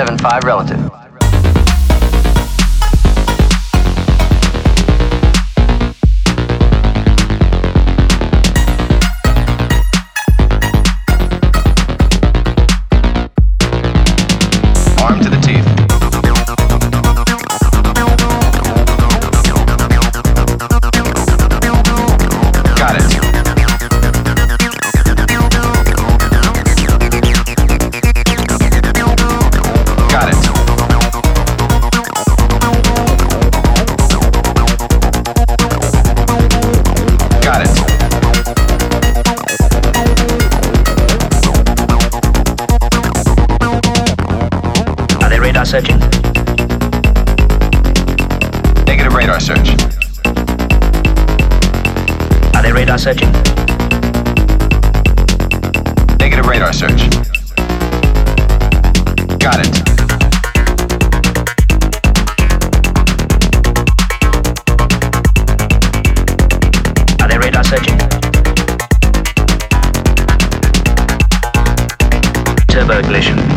175 relative. searching. Negative radar search. Got it. Are they radar searching? Turbo collision.